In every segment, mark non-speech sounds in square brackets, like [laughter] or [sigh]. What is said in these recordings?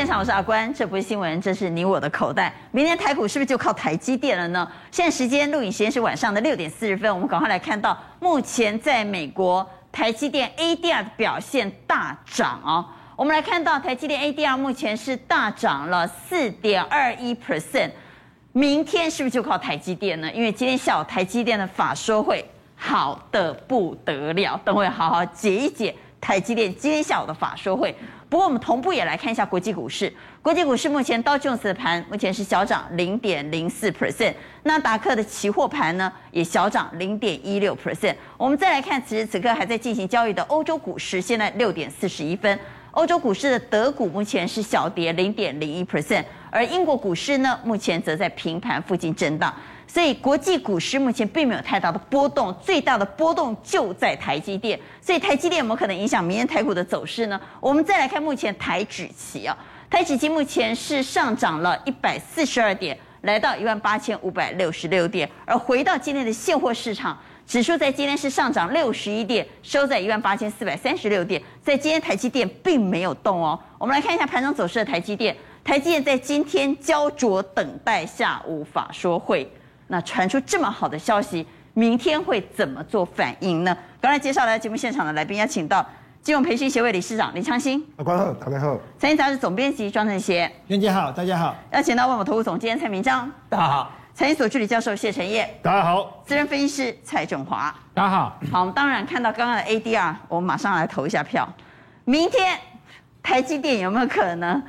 现场，我是阿关。这不是新闻，这是你我的口袋。明天台股是不是就靠台积电了呢？现在时间录影时间是晚上的六点四十分，我们赶快来看到目前在美国台积电 ADR 的表现大涨哦。我们来看到台积电 ADR 目前是大涨了四点二一 percent。明天是不是就靠台积电呢？因为今天下午台积电的法说会好得不得了，等会好好解一解台积电今天下午的法说会。不过，我们同步也来看一下国际股市。国际股市目前道琼斯的盘目前是小涨零点零四 percent，纳达克的期货盘呢也小涨零点一六 percent。我们再来看此时此刻还在进行交易的欧洲股市，现在六点四十一分，欧洲股市的德股目前是小跌零点零一 percent，而英国股市呢目前则在平盘附近震荡。所以国际股市目前并没有太大的波动，最大的波动就在台积电。所以台积电有没有可能影响明天台股的走势呢？我们再来看目前台指期啊，台指期目前是上涨了一百四十二点，来到一万八千五百六十六点。而回到今天的现货市场，指数在今天是上涨六十一点，收在一万八千四百三十六点。在今天台积电并没有动哦。我们来看一下盘中走势的台积电，台积电在今天焦灼等待下午法说会。那传出这么好的消息，明天会怎么做反应呢？刚才介绍来节目现场的来宾，要请到金融培训协会理事长林昌兴，阿关好，大家好；财经杂志总编辑庄正贤，袁姐好，大家好；要请到万宝投顾总监蔡明章，大家好；财经所助理教授谢晨业，大家好；资深分析师蔡正华，大家好。好，我们当然看到刚刚的 ADR，我们马上来投一下票。明天台积电有没有可能？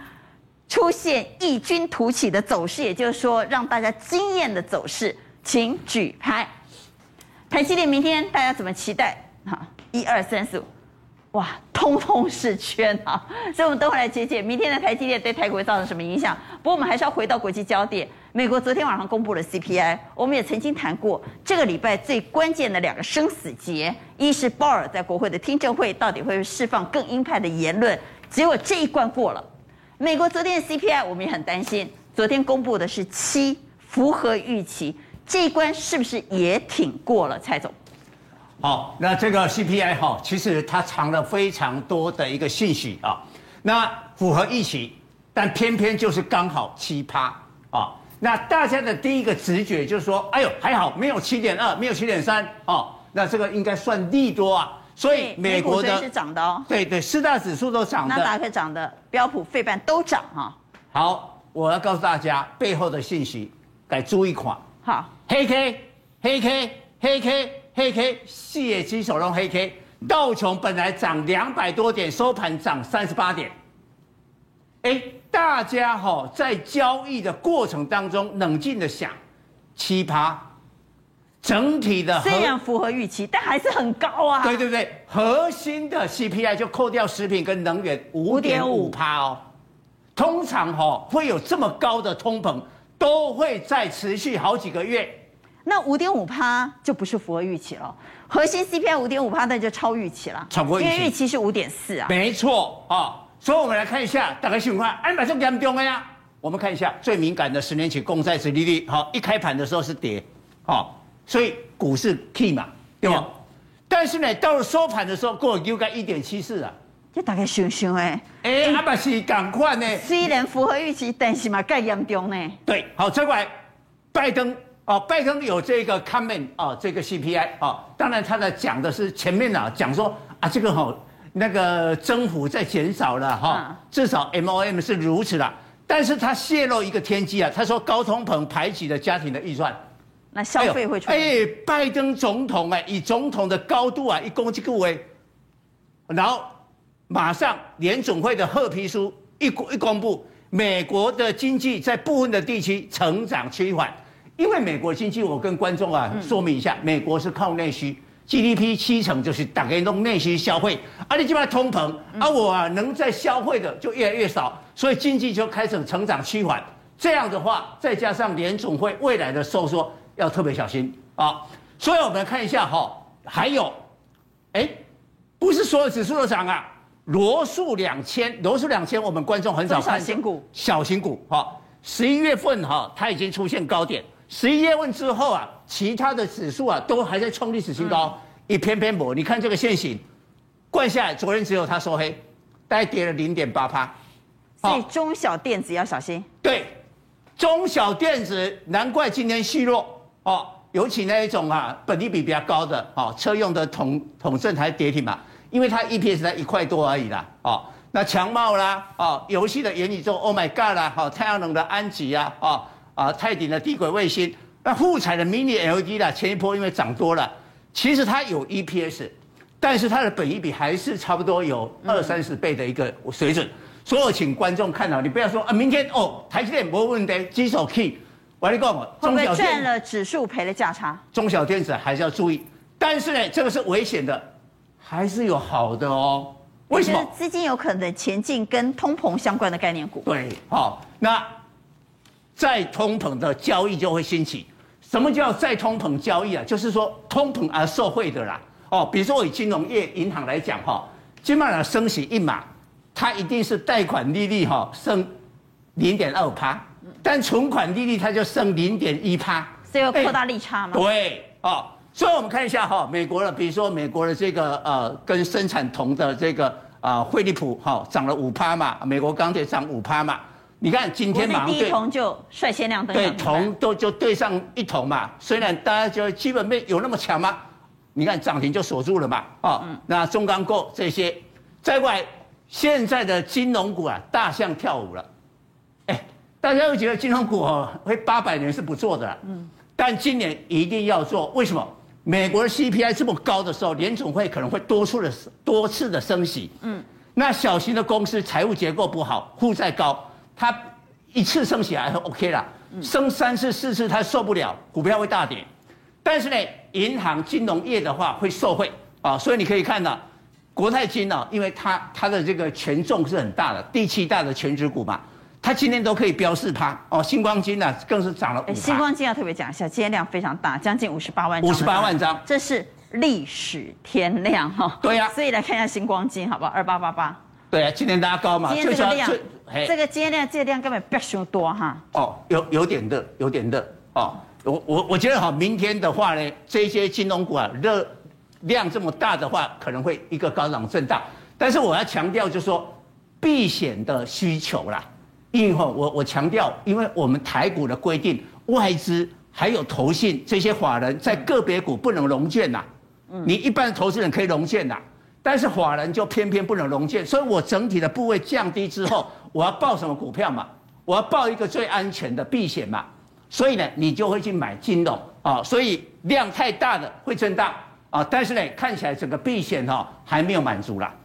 出现异军突起的走势，也就是说让大家惊艳的走势，请举牌。台积电明天大家怎么期待？好，一二三四五，哇，通通是圈啊！所以，我们等会来解解明天的台积电对台股会造成什么影响。不过，我们还是要回到国际焦点。美国昨天晚上公布了 CPI，我们也曾经谈过，这个礼拜最关键的两个生死劫，一是鲍尔在国会的听证会到底会释放更鹰派的言论，结果这一关过了。美国昨天的 CPI 我们也很担心，昨天公布的是七，符合预期，这一关是不是也挺过了？蔡总，好，那这个 CPI 哈，其实它藏了非常多的一个信息啊，那符合预期，但偏偏就是刚好七趴啊，那大家的第一个直觉就是说，哎呦还好没有七点二，没有七点三哦，那这个应该算利多啊。所以美国的是涨的哦，对对，四大指数都涨的，纳达克涨的，标普、费半都涨哈。好，我要告诉大家背后的信息，该注意看。好，黑 K，黑 K，黑 K，黑 K，四野鸡手中黑 K，道琼本来涨两百多点，收盘涨三十八点。哎，大家哈在交易的过程当中冷静的想，七趴。整体的虽然符合预期，但还是很高啊。对对对，核心的 CPI 就扣掉食品跟能源五点五趴哦。通常哈、哦、会有这么高的通膨，都会再持续好几个月。那五点五趴就不是符合预期了。核心 CPI 五点五趴那就超预期了。超过预期，因为预期是五点四啊。没错啊、哦，所以我们来看一下，大概情况。哎，马上给他们丢了呀。我们看一下最敏感的十年期公债殖利率，好，一开盘的时候是跌，好。所以股市 key 嘛，对吧？但是呢，到了收盘的时候，过了又该一点七四啊，就大概想想哎，哎，阿爸是赶快呢。虽然符合预期，但是嘛，更严重呢。对，好，再过来，拜登哦，拜登有这个 comment 哦，这个 CPI 哦，当然他在讲的是前面啊，讲说啊，这个哈那个增幅在减少了哈，至少 MOM 是如此啦。但是他泄露一个天机啊，他说高通膨排挤了家庭的预算。那消费会出来？哎，拜登总统哎，以总统的高度啊，一攻击各位，然后马上联总会的褐皮书一公一公布，美国的经济在部分的地区成长趋缓，因为美国经济，我跟观众啊说明一下，美国是靠内需，GDP 七成就是大概用内需消费，而你基本上通膨，而我啊能在消费的就越来越少，所以经济就开始成长趋缓，这样的话，再加上联总会未来的收缩。要特别小心啊！所以我们来看一下哈，还有，哎，不是所有指数都涨啊。罗素两千，罗素两千，我们观众很少看。小型股，小型股哈。十一月份哈，它已经出现高点。十一月份之后啊，其他的指数啊，都还在创历史新高，一偏偏薄。你看这个线型，灌下来，昨天只有它收黑，大概跌了零点八趴。所以中小电子要小心。对，中小电子难怪今天虚弱哦，尤其那一种啊，本益比比较高的哦，车用的统统胜还跌停嘛，因为它 EPS 才一块多而已啦哦。那强茂啦哦，游戏的元宇宙 Oh my God 啦，哦太阳能的安吉啊哦啊泰鼎的低轨卫星，那富彩的 Mini LED 啦，前一波因为涨多了，其实它有 EPS，但是它的本益比还是差不多有二三十倍的一个水准。所以我请观众看到，你不要说啊，明天哦，台积电没问题，举手 key，我跟你讲，中小赚了指数赔了价差，中小电子还是要注意，但是呢，这个是危险的，还是有好的哦。为什么？资金有可能前进跟通膨相关的概念股。对，好，那再通膨的交易就会兴起。什么叫再通膨交易啊？就是说通膨而受惠的啦。哦，比如说我以金融业银行来讲哈，基本上升息一码。它一定是贷款利率哈升零点二趴，但存款利率它就剩零点一趴，所以要扩大利差吗？对，哦，所以我们看一下哈，美国的，比如说美国的这个呃，跟生产铜的这个啊，惠利普哈涨了五趴嘛，美国钢铁涨五趴嘛，你看今天马上对铜就率先亮灯，对铜都就对上一铜嘛，虽然大家就基本面有那么强吗？你看涨停就锁住了嘛，哦，那中钢构这些再过来。现在的金融股啊，大象跳舞了，哎，大家会觉得金融股哦，会八百年是不做的，嗯，但今年一定要做。为什么？美国的 CPI 这么高的时候，联总会可能会多出的多次的升息，嗯，那小型的公司财务结构不好，负债高，它一次升息还是 OK 啦，升三次四次它受不了，股票会大跌。但是呢，银行金融业的话会受惠啊，所以你可以看到。国泰金呢，因为它它的这个权重是很大的，第七大的全指股嘛，它今天都可以标示它哦。星光金呢，更是涨了五趴。新光金要特别讲一下，今天量非常大，将近五十八万张。五十八万张，这是历史天量哈。对呀、啊，所以来看一下星光金，好不好？二八八八。对啊，今天拉高嘛。今天这个量，这个今天量，这个量根本不要说多哈。哦，有有点热，有点热哦。我我我觉得哈，明天的话呢，这些金融股啊热。量这么大的话，可能会一个高涨震荡。但是我要强调，就是说避险的需求啦。因为我我强调，因为我们台股的规定，外资还有投信这些法人在个别股不能融券呐。你一般的投资人可以融券呐，但是法人就偏偏不能融券。所以我整体的部位降低之后，我要报什么股票嘛？我要报一个最安全的避险嘛。所以呢，你就会去买金融啊。所以量太大的会震荡。啊，但是呢，看起来整个避险哈还没有满足啦。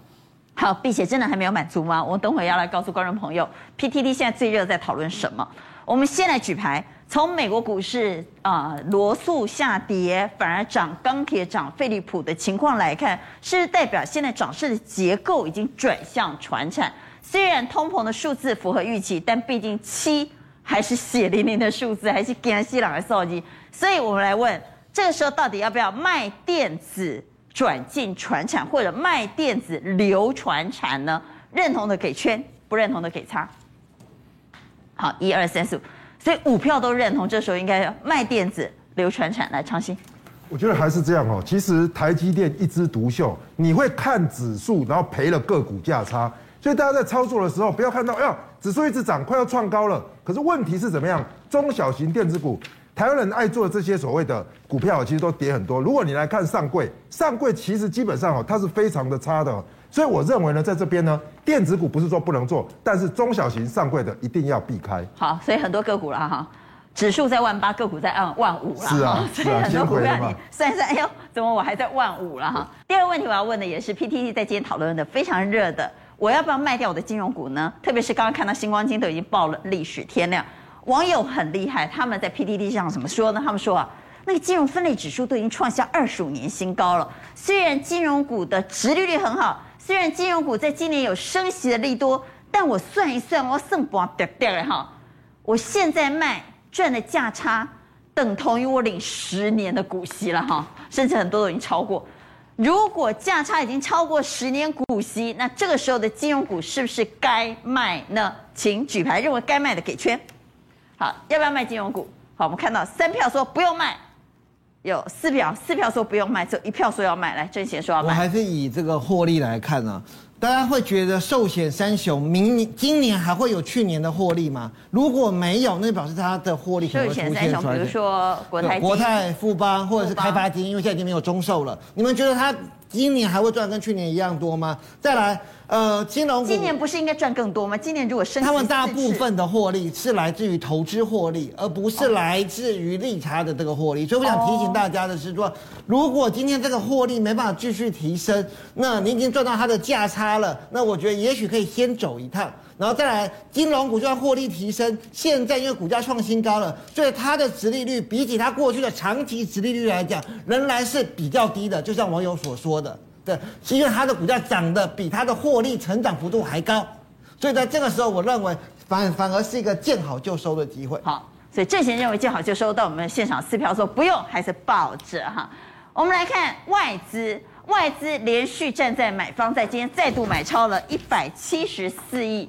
好，避险真的还没有满足吗？我等会要来告诉观众朋友，PTT 现在最热在讨论什么？我们先来举牌，从美国股市啊罗素下跌，反而涨钢铁涨，飞利浦的情况来看，是代表现在涨势的结构已经转向传产。虽然通膨的数字符合预期，但毕竟七还是血淋淋的数字，还是惊死人的数字。所以我们来问。这个时候到底要不要卖电子转进传产，或者卖电子留传产呢？认同的给圈，不认同的给叉。好，一二三四五，所以五票都认同。这时候应该要卖电子留传产来创新。我觉得还是这样哦。其实台积电一枝独秀，你会看指数，然后赔了个股价差。所以大家在操作的时候，不要看到哎呀，指数一直涨，快要创高了。可是问题是怎么样？中小型电子股。台湾人爱做的这些所谓的股票，其实都跌很多。如果你来看上柜，上柜其实基本上哦，它是非常的差的。所以我认为呢，在这边呢，电子股不是说不能做，但是中小型上柜的一定要避开。好，所以很多个股了哈，指数在万八，个股在万万五了。是啊，所以很多股票你算一算，哎呦，怎么我还在万五了哈？第二个问题我要问的也是 PTT 在今天讨论的非常热的，我要不要卖掉我的金融股呢？特别是刚刚看到星光金都已经爆了历史天量。网友很厉害，他们在 PTT 上怎么说呢？他们说啊，那个金融分类指数都已经创下二十五年新高了。虽然金融股的殖利率很好，虽然金融股在今年有升息的利多，但我算一算，我剩不掉掉了哈。我现在卖赚的价差，等同于我领十年的股息了哈，甚至很多都已经超过。如果价差已经超过十年股息，那这个时候的金融股是不是该卖呢？请举牌，认为该卖的给圈。好，要不要卖金融股？好，我们看到三票说不用卖，有四票，四票说不用卖，只有一票说要卖。来，正贤说要卖。我还是以这个获利来看呢、啊。大家会觉得寿险三雄明年、今年还会有去年的获利吗？如果没有，那表示它的获利可能会出现。寿险三雄，比如说国泰、国泰、富邦或者是开发金，因为现在已经没有中寿了。你们觉得它今年还会赚跟去年一样多吗？再来。呃，金融股今年不是应该赚更多吗？今年如果升，他们大部分的获利是来自于投资获利，而不是来自于利差的这个获利。所以我想提醒大家的是说，如果今天这个获利没办法继续提升，那你已经赚到它的价差了，那我觉得也许可以先走一趟，然后再来金融股就算获利提升，现在因为股价创新高了，所以它的殖利率比起它过去的长期殖利率来讲，仍然是比较低的，就像网友所说的。对，是因为它的股价涨得比它的获利成长幅度还高，所以在这个时候，我认为反反而是一个见好就收的机会。好，所以郑贤认为见好就收，到我们现场撕票说不用，还是抱着哈。我们来看外资，外资连续站在买方，在今天再度买超了一百七十四亿。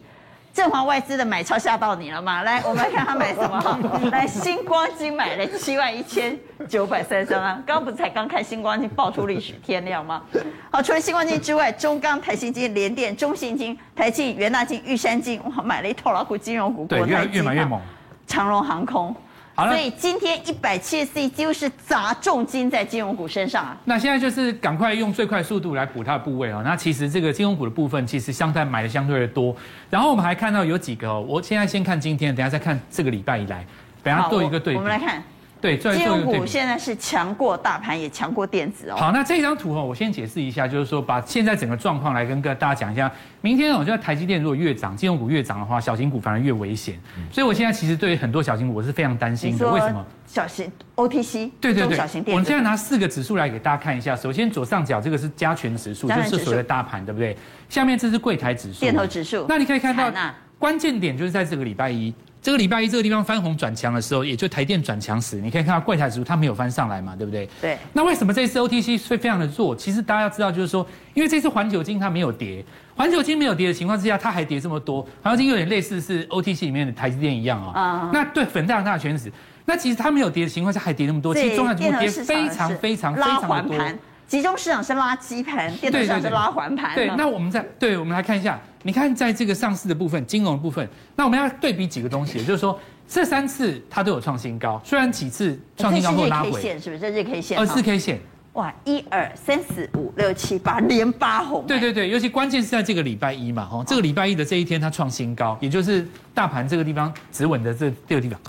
正华外资的买超吓到你了吗？来，[laughs] 我们来看他买什么哈。来，星光金买了七万一千九百三十三万。刚刚不是才刚看星光金爆出历史天量吗？好，除了星光金之外，中钢、台新金、联电、中信金、台庆、元大金、玉山金，哇，买了一套老虎金融股，对，越越买越猛。长荣航空。所以今天一百七十四亿几乎是砸重金在金融股身上啊。那现在就是赶快用最快速度来补它的部位哦。那其实这个金融股的部分，其实相对买的相对的多。然后我们还看到有几个哦，我现在先看今天，等下再看这个礼拜以来，等下做一个对比。我们来看。对，金融股现在是强过大盘，也强过电子哦。好，那这张图哦，我先解释一下，就是说把现在整个状况来跟跟大家讲一下。明天我觉得台积电如果越涨，金融股越涨的话，小型股反而越危险。所以我现在其实对于很多小型股我是非常担心的。为什么？小型 OTC 对对对，小型电子。我们现在拿四个指数来给大家看一下。首先左上角这个是加权指数，就是所谓的大盘，对不对？下面这是柜台指数，电投指数。那你可以看到，关键点就是在这个礼拜一。这个礼拜一这个地方翻红转强的时候，也就台电转强时，你可以看到柜台指数它没有翻上来嘛，对不对？对。那为什么这次 OTC 会非常的弱？其实大家要知道，就是说，因为这次环球金它没有跌，环球金没有跌的情况之下，它还跌这么多，环球金有点类似是 OTC 里面的台积电一样啊、哦。啊。那对粉大大全指，那其实它没有跌的情况下还跌那么多，其实重要的跌非常非常非常的多。集中市场是垃圾盘，电子市场是拉环盘。对，那我们再对，我们来看一下，你看在这个上市的部分，金融的部分，那我们要对比几个东西，也就是说这三次它都有创新高，虽然几次创新高后拉回。这是 K 线是不是？这是日 K 线。二四 K 线。哇，一二三四五六七八，连八红。对对对，尤其关键是在这个礼拜一嘛，哈，这个礼拜一的这一天它创新高，也就是大盘这个地方止稳的这这个地方。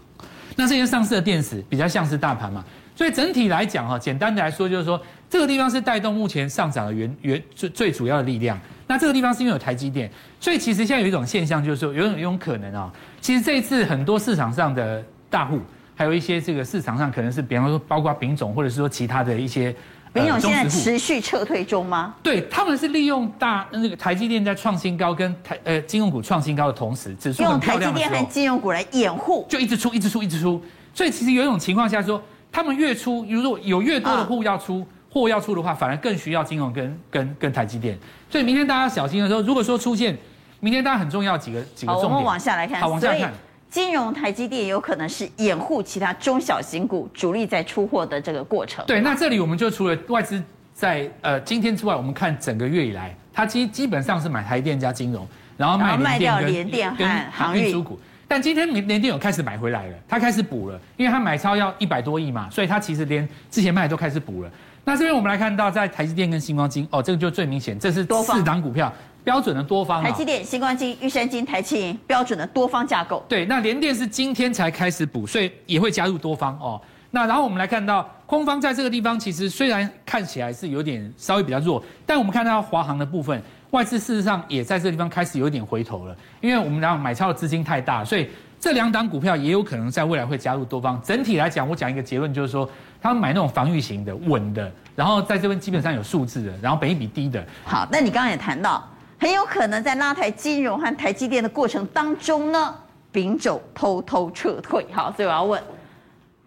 那这些上市的电子比较像是大盘嘛，所以整体来讲哈，简单的来说就是说。这个地方是带动目前上涨的原原最最主要的力量。那这个地方是因为有台积电，所以其实现在有一种现象，就是说有有一种可能啊，其实这一次很多市场上的大户，还有一些这个市场上可能是，比方说包括丙种或者是说其他的一些，丙种现在持续撤退中吗？对，他们是利用大那个台积电在创新高跟台呃金融股创新高的同时，指数用台积电和金融股来掩护，就一直出一直出一直出。所以其实有一种情况下说，他们越出，如果有越多的户要出。啊货要出的话，反而更需要金融跟跟跟台积电，所以明天大家小心的时候，如果说出现明天大家很重要几个几个重点，好，我们往下来看，好，往下看，金融台积电有可能是掩护其他中小型股主力在出货的这个过程。对，那这里我们就除了外资在呃今天之外，我们看整个月以来，它基基本上是买台电加金融，然后卖掉联电跟航运输股。但今天联联电有开始买回来了，它开始补了，因为它买超要一百多亿嘛，所以它其实连之前卖的都开始补了。那这边我们来看到，在台积电跟新光金哦，这个就最明显，这是四档股票标准的多方。台积电、新光金、玉山金、台庆标准的多方架构。对，那联电是今天才开始补，所以也会加入多方哦。那然后我们来看到空方在这个地方，其实虽然看起来是有点稍微比较弱，但我们看到华航的部分，外资事实上也在这个地方开始有点回头了，因为我们然后买超的资金太大，所以这两档股票也有可能在未来会加入多方。整体来讲，我讲一个结论就是说。他们买那种防御型的稳的，然后在这边基本上有数字的，然后本益比低的。好，那你刚刚也谈到，很有可能在拉抬金融和台积电的过程当中呢，丙种偷偷撤退。好，所以我要问，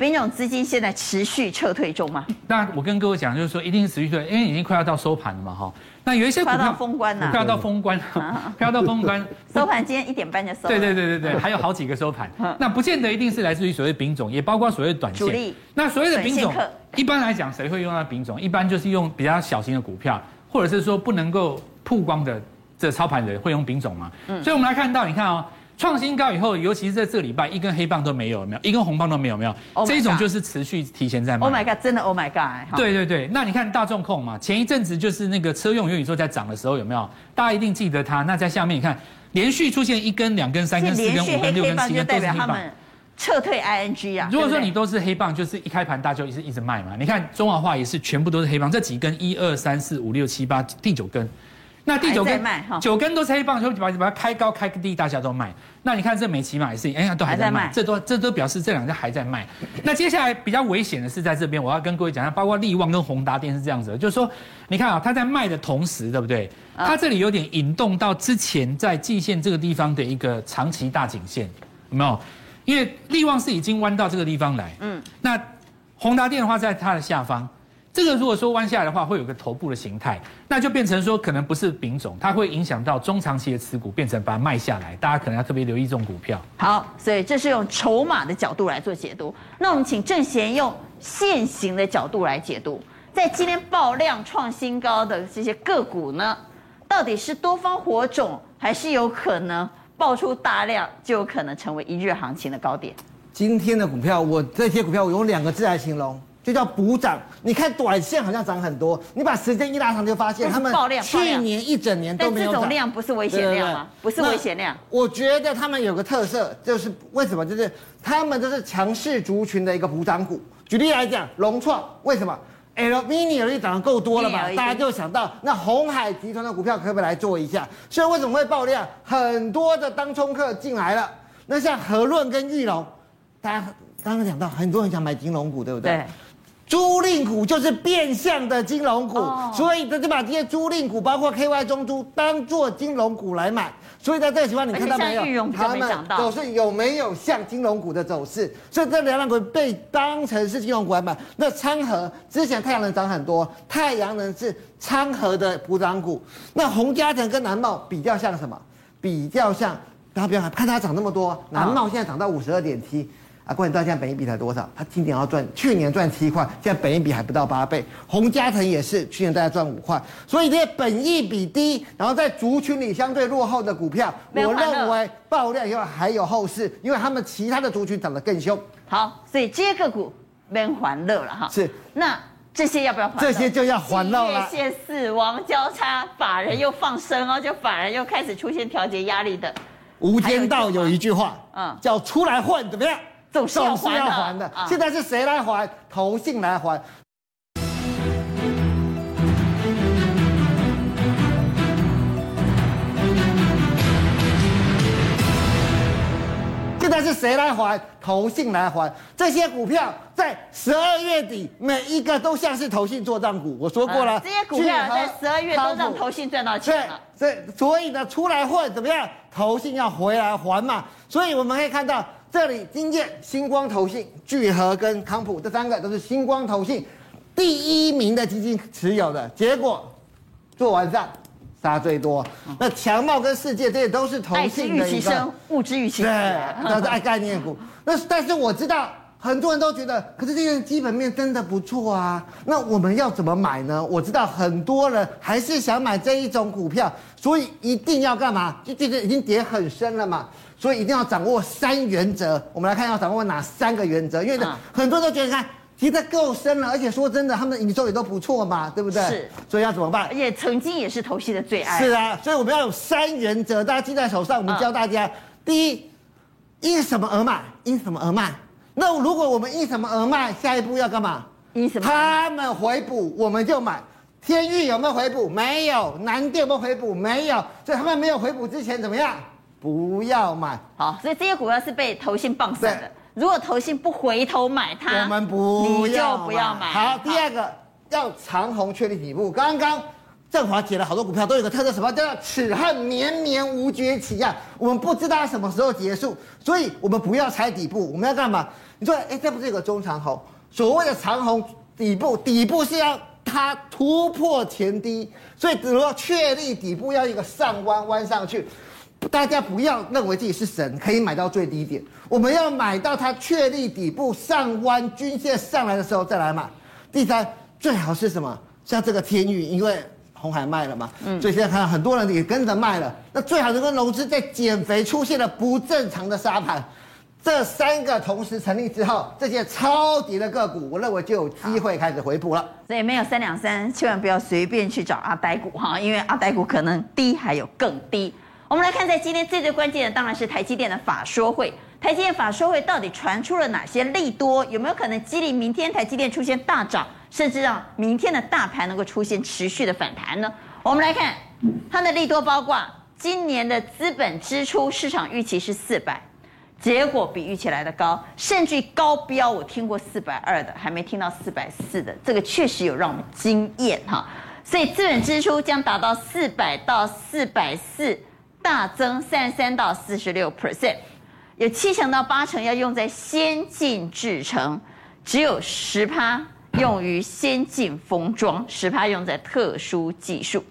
丙种资金现在持续撤退中吗？那我跟各位讲，就是说一定是持续退，因为已经快要到收盘了嘛，哈。那有？一些股票快到封关了，快要到封关，快要到封关，收盘今天一点半就收。对对对对对，还有？好几个收盘。那不见得一定是来自于所谓丙种，也包括所谓短线。主力。那所谓的丙种，一般来讲谁会用到丙种？一般就是用比较小型的股票，或者是说不能够曝光的这操盘人会用丙种嘛。所以我们来看到，你看哦。创新高以后，尤其是在这个礼拜，一根黑棒都没有，有没有？一根红棒都没有，没有。Oh、这一种就是持续提前在卖。Oh my god！真的 Oh my god！对对对，那你看大众控嘛，前一阵子就是那个车用元宇宙在涨的时候，有没有？大家一定记得它。那在下面你看，连续出现一根、两根、三根、四根、五根、六根、七根，都是黑棒。撤退 ING 啊！如果说你都是黑棒，就是一开盘大家就一直一直卖嘛。你看中华化也是全部都是黑棒，这几根一二三四五六七八第九根。那第九根，九根都是黑棒，就把把它开高开低，大家都卖。那你看这美琪玛也是，哎呀，都还在卖，在卖这都这都表示这两家还在卖。那接下来比较危险的是在这边，我要跟各位讲一下，包括力旺跟宏达电是这样子的，就是说，你看啊，它在卖的同时，对不对？它这里有点引动到之前在季线这个地方的一个长期大颈线，有没有？因为力旺是已经弯到这个地方来，嗯，那宏达电的话在它的下方。这个如果说弯下来的话，会有个头部的形态，那就变成说可能不是丙种，它会影响到中长期的持股，变成把它卖下来。大家可能要特别留意这种股票。好，所以这是用筹码的角度来做解读。那我们请正贤用线型的角度来解读，在今天爆量创新高的这些个股呢，到底是多方火种，还是有可能爆出大量，就有可能成为一日行情的高点？今天的股票，我这些股票我用两个字来形容。就叫补涨，你看短线好像涨很多，你把时间一拉长，就发现他们去年一整年都没有涨。但这种量不是危险量吗？不是危险量。我觉得他们有个特色，就是为什么？就是他们都是强势族群的一个补涨股。举例来讲，融创为什么？L mini 而已涨得够多了吧？大家就想到那红海集团的股票可不可以来做一下？所以为什么会爆量？很多的当冲客进来了。那像和润跟玉龙，大家刚刚讲到，很多人想买金融股，对不对？对。租赁股就是变相的金融股，哦、所以他就把这些租赁股，包括 KY 中租，当做金融股来买。所以在这个情况，你看到没有？他们走势有没有像金融股的走势？所以这两档股被当成是金融股来买。那昌河之前太阳能涨很多，太阳能是昌河的补涨股。那洪嘉腾跟南茂比较像什么？比较像，大家不要看它涨那么多，南茂现在涨到五十二点七。啊，关键到现在本益比才多少？他今年要赚，去年赚七块，现在本益比还不到八倍。洪嘉腾也是去年大概赚五块，所以这些本益比低，然后在族群里相对落后的股票，我认为爆量以后还有后市，因为他们其他的族群涨得更凶。好，所以这些个股没欢乐了哈。是，那这些要不要还？这些就要还乐了。月线死亡交叉，法人又放生哦，就法人又开始出现调节压力的。无间道有一句话，嗯，叫出来混怎么样？总是要还的，现在是谁来还？投信来还。现在是谁来还？投信来还。这些股票在十二月底，每一个都像是投信做账股。我说过了，这些股票在十二月都让投信赚到钱了。对，所以呢，出来混怎么样？投信要回来还嘛。所以我们可以看到。这里金建、星光投信、聚合跟康普这三个都是星光投信第一名的基金持有的，结果做完账杀最多。那强茂跟世界这些都是投信的一个物之预期，对，都是爱概念股。那但是我知道很多人都觉得，可是这些基本面真的不错啊。那我们要怎么买呢？我知道很多人还是想买这一种股票，所以一定要干嘛？就觉得已经跌很深了嘛。所以一定要掌握三原则，我们来看要掌握哪三个原则？因为呢，很多人都觉得看提得够深了，而且说真的，他们的营收也都不错嘛，对不对？是。所以要怎么办？而且曾经也是投信的最爱。是啊，所以我们要有三原则，大家记在手上。我们教大家：嗯、第一，因什么而买？因什么而卖？那如果我们因什么而卖？下一步要干嘛？因什么？他们回补，我们就买。天域有没有回补？没有。南电有没有回补？没有。所以他们没有回补之前怎么样？不要买，好，所以这些股票是被投信棒死的。如果投信不回头买它，我们不要你就不要买。好，第二个要长虹确立底部。刚刚振华解了好多股票，都有个特色，什么叫做此恨绵绵无绝期啊？我们不知道它什么时候结束，所以我们不要猜底部，我们要干嘛？你说，哎，这不是有个中长虹？所谓的长虹底部，底部是要它突破前低，所以如果确立底部要一个上弯弯上去。大家不要认为自己是神，可以买到最低点。我们要买到它确立底部上弯均线上来的时候再来买。第三，最好是什么？像这个天宇，因为红海卖了嘛，嗯，所以现在看到很多人也跟着卖了。那最好能跟融资，在减肥出现了不正常的沙盘，这三个同时成立之后，这些超跌的个股，我认为就有机会开始回补了。所以没有三两三，千万不要随便去找阿呆股哈，因为阿呆股可能低还有更低。我们来看，在今天最最关键的当然是台积电的法说会。台积电法说会到底传出了哪些利多？有没有可能激励明天台积电出现大涨，甚至让明天的大盘能够出现持续的反弹呢？我们来看它的利多包括今年的资本支出市场预期是四百，结果比预期来的高，甚至高标我听过四百二的，还没听到四百四的，这个确实有让我们惊艳哈。所以资本支出将达到四百到四百四。大增三十三到四十六 percent，有七成到八成要用在先进制程，只有十趴用于先进封装，十趴用在特殊技术。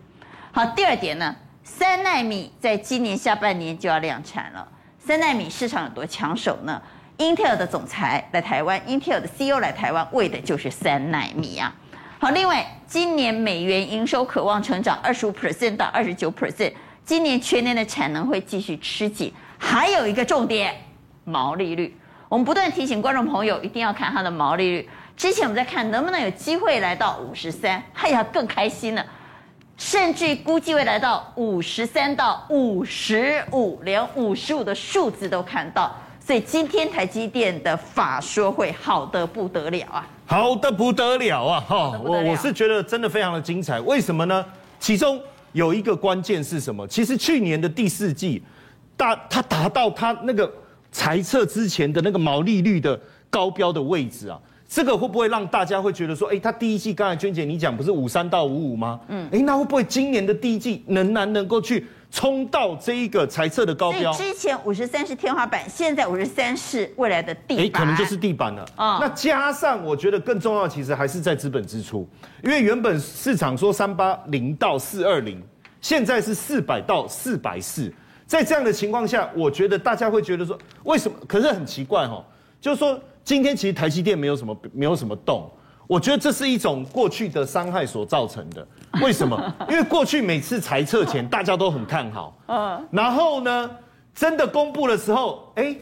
好，第二点呢，三奈米在今年下半年就要量产了。三奈米市场有多抢手呢？Intel 的总裁来台湾，Intel 的 CEO 来台湾，为的就是三奈米啊。好，另外今年美元营收渴望成长二十五 percent 到二十九 percent。今年全年的产能会继续吃紧，还有一个重点，毛利率。我们不断提醒观众朋友，一定要看它的毛利率。之前我们在看能不能有机会来到五十三，哎呀，更开心了，甚至估计会来到五十三到五十五，连五十五的数字都看到。所以今天台积电的法说会好得不得了啊，好得不得了啊！哈，我我是觉得真的非常的精彩，为什么呢？其中。有一个关键是什么？其实去年的第四季，大它达到它那个裁测之前的那个毛利率的高标的位置啊，这个会不会让大家会觉得说，哎，它第一季刚才娟姐你讲不是五三到五五吗？嗯，哎，那会不会今年的第一季仍然能够去？冲到这一个财测的高标，之前五十三是天花板，现在五十三是未来的地板，哎，可能就是地板了。啊、哦，那加上我觉得更重要，其实还是在资本支出，因为原本市场说三八零到四二零，现在是四百到四百四，在这样的情况下，我觉得大家会觉得说，为什么？可是很奇怪哈，就是说今天其实台积电没有什么没有什么动。我觉得这是一种过去的伤害所造成的。[laughs] 为什么？因为过去每次裁撤前大家都很看好，嗯，然后呢，真的公布的时候，哎，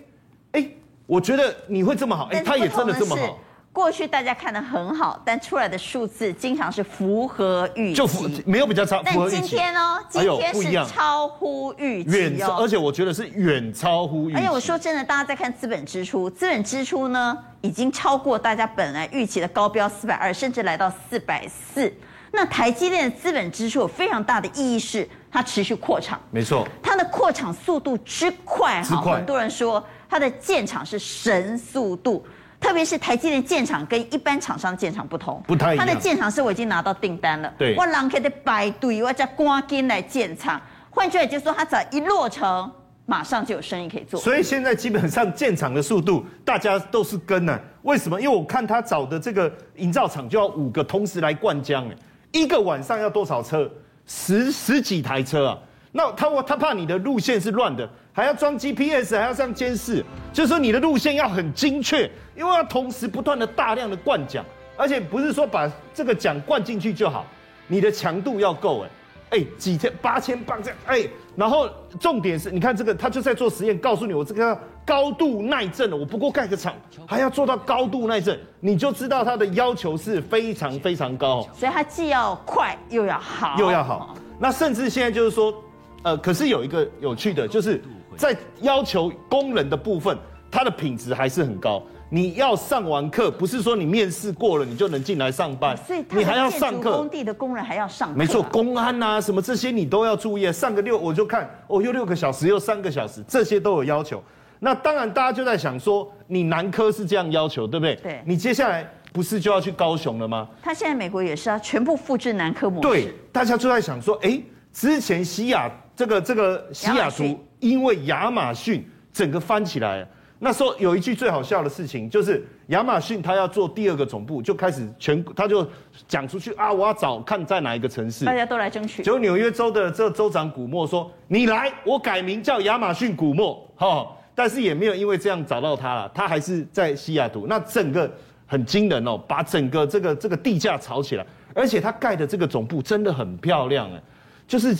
哎，我觉得你会这么好，哎，他也真的这么好。过去大家看的很好，但出来的数字经常是符合预期，就符没有比较超。但今天哦，今天是超乎预期哦，而且我觉得是远超乎预期。而且我说真的，大家在看资本支出，资本支出呢已经超过大家本来预期的高标四百二，甚至来到四百四。那台积电的资本支出有非常大的意义是它持续扩厂，没错，它的扩厂速度之快哈，很多人说它的建厂是神速度。特别是台积电建厂跟一般厂商建厂不同，不太一样。它的建厂是我已经拿到订单了，对，我让他的排队，我再赶紧来建厂。换句话就是说，它只要一落成，马上就有生意可以做。所以现在基本上建厂的速度，大家都是跟呢。为什么？因为我看他找的这个营造厂就要五个同时来灌浆，哎，一个晚上要多少车？十十几台车啊。那他我他怕你的路线是乱的。还要装 GPS，还要上监视，就是说你的路线要很精确，因为要同时不断的大量的灌奖，而且不是说把这个奖灌进去就好，你的强度要够，哎，哎，几千八千磅这样，哎，然后重点是，你看这个，他就在做实验，告诉你我这个高度耐震，我不过盖个厂，还要做到高度耐震，你就知道它的要求是非常非常高，所以它既要快又要好，又要好，那甚至现在就是说，呃，可是有一个有趣的就是。在要求工人的部分，它的品质还是很高。你要上完课，不是说你面试过了你就能进来上班，所以你还要上课。工地的工人还要上课。没错，公安啊什么这些你都要注意。上个六我就看，哦又六个小时又三个小时，这些都有要求。那当然大家就在想说，你南科是这样要求，对不对？对。你接下来不是就要去高雄了吗？他现在美国也是啊，全部复制南科模式。对，大家就在想说，哎，之前西雅这个这个西雅图。因为亚马逊整个翻起来，那时候有一句最好笑的事情，就是亚马逊他要做第二个总部，就开始全他就讲出去啊，我要找看在哪一个城市，大家都来争取。结果纽约州的这个州长古默说：“你来，我改名叫亚马逊古默。”哈，但是也没有因为这样找到他了，他还是在西雅图。那整个很惊人哦，把整个这个这个地价炒起来。而且他盖的这个总部真的很漂亮哎，就是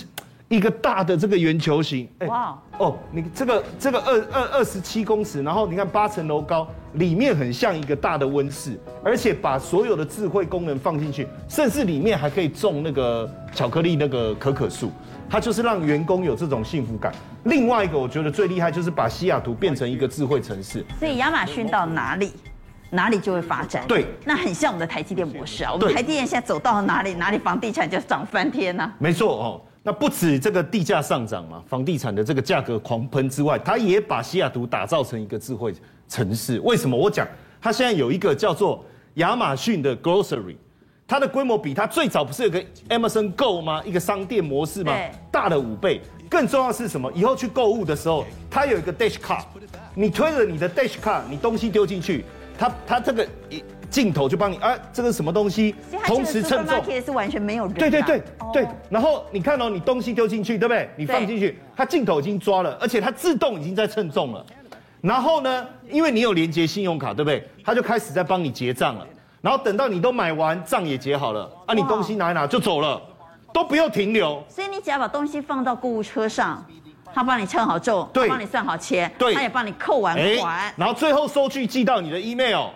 一个大的这个圆球形。哇哦，你这个这个二二二十七公尺，然后你看八层楼高，里面很像一个大的温室，而且把所有的智慧功能放进去，甚至里面还可以种那个巧克力那个可可树，它就是让员工有这种幸福感。另外一个我觉得最厉害就是把西雅图变成一个智慧城市。所以亚马逊到哪里？哪里就会发展，对，那很像我们的台积电模式啊。我们台积电现在走到了哪里，哪里房地产就涨翻天呢？没错哦，那不止这个地价上涨嘛，房地产的这个价格狂喷之外，它也把西雅图打造成一个智慧城市。为什么？我讲它现在有一个叫做亚马逊的 Grocery，它的规模比它最早不是有个 Amazon Go 吗？一个商店模式吗？大了五倍。更重要的是什么？以后去购物的时候，它有一个 Dash Cart，你推着你的 Dash Cart，你东西丢进去。它它这个镜头就帮你啊，这个什么东西，同时称重，是完全没有人。对对对对，然后你看哦，你东西丢进去，对不对？你放进去，它镜头已经抓了，而且它自动已经在称重了。然后呢，因为你有连接信用卡，对不对？它就开始在帮你结账了。然后等到你都买完，账也结好了，啊，你东西拿一拿就走了，都不用停留。所以你只要把东西放到购物车上。他帮你称好重，对，帮你算好钱，对，他也帮你扣完款，然后最后收据寄到你的 email，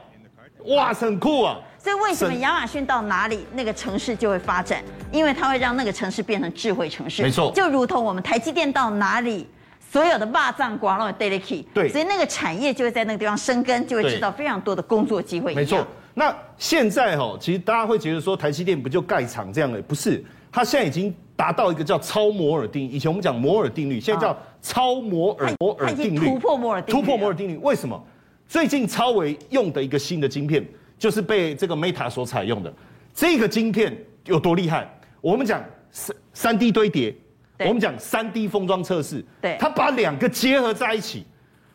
哇，很酷啊！所以为什么亚马逊到哪里，那个城市就会发展？因为它会让那个城市变成智慧城市，没错。就如同我们台积电到哪里，所有的霸占广东的 d a i l key，对，所以那个产业就会在那个地方生根，就会制造非常多的工作机会。没错。那现在哈，其实大家会觉得说台积电不就盖厂这样的？不是，它现在已经。达到一个叫超摩尔定律，以前我们讲摩尔定律，现在叫超摩尔摩尔定律，突破摩尔定律，突破摩尔定律。为什么？最近超微用的一个新的晶片，就是被这个 Meta 所采用的。这个晶片有多厉害？我们讲三三 D 堆叠，我们讲三 D 封装测试，对，它把两个结合在一起。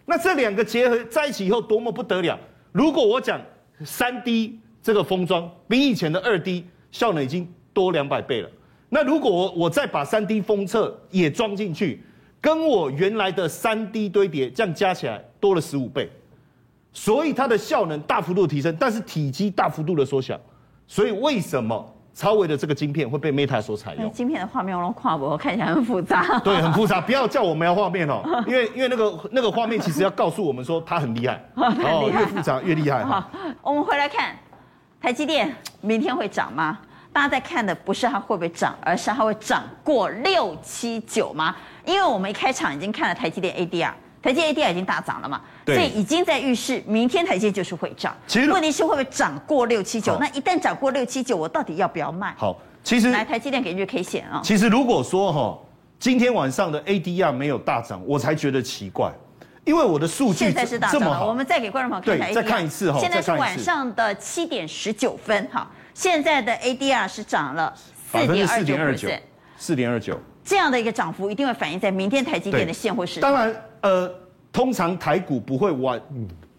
那这两个结合在一起以后，多么不得了！如果我讲三 D 这个封装比以前的二 D 效能已经多两百倍了。那如果我我再把三 D 封测也装进去，跟我原来的三 D 堆叠这样加起来多了十五倍，所以它的效能大幅度提升，但是体积大幅度的缩小。所以为什么超微的这个晶片会被 Meta 所采用？晶片的画面我都跨博，看起来很复杂。[laughs] 对，很复杂，不要叫我们要画面哦，因为因为那个那个画面其实要告诉我们说它很厉害，[laughs] 哦，越复杂越厉害。好，我们回来看台积电明天会涨吗？大家在看的不是它会不会涨，而是它会涨过六七九吗？因为我们一开场已经看了台积电 ADR，台积 ADR 已经大涨了嘛，对所以已经在预示明天台积就是会涨。其实问题是会不会涨过六七九？那一旦涨过六七九，我到底要不要卖？好，其实来台积电给日 K 线啊。其实如果说哈，今天晚上的 ADR 没有大涨，我才觉得奇怪，因为我的数据现在是大涨了。我们再给观众朋友看一下再看一次哈。现在是晚上的七点十九分哈。现在的 ADR 是涨了四点二九四点二九，这样的一个涨幅一定会反映在明天台积电的现货市场。当然，呃，通常台股不会完，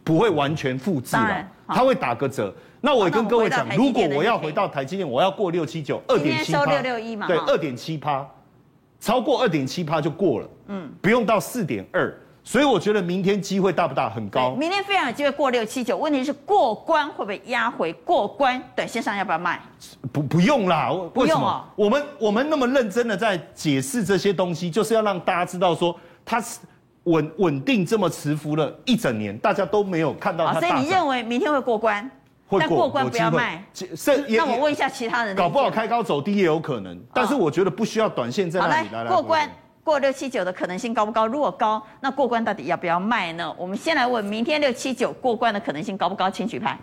不会完全复制了，它会打个折。那我也跟各位讲，如果我要回到台积电，我要过六七九，二点七趴，六六一嘛，对，二点七趴，超过二点七趴就过了，嗯，不用到四点二。所以我觉得明天机会大不大？很高。明天非常有机会过六七九，问题是过关会不会压回？过关短线上要不要卖？不，不用啦。为什么？哦、我们我们那么认真的在解释这些东西，就是要让大家知道说它是稳稳定这么持服了一整年，大家都没有看到它。所以你认为明天会过关？会过，但过关不要卖。那我问一下其他人，搞不好开高走低也有可能。但是我觉得不需要短线在那里来来，来过关。过六七九的可能性高不高？如果高，那过关到底要不要卖呢？我们先来问，明天六七九过关的可能性高不高？请举牌。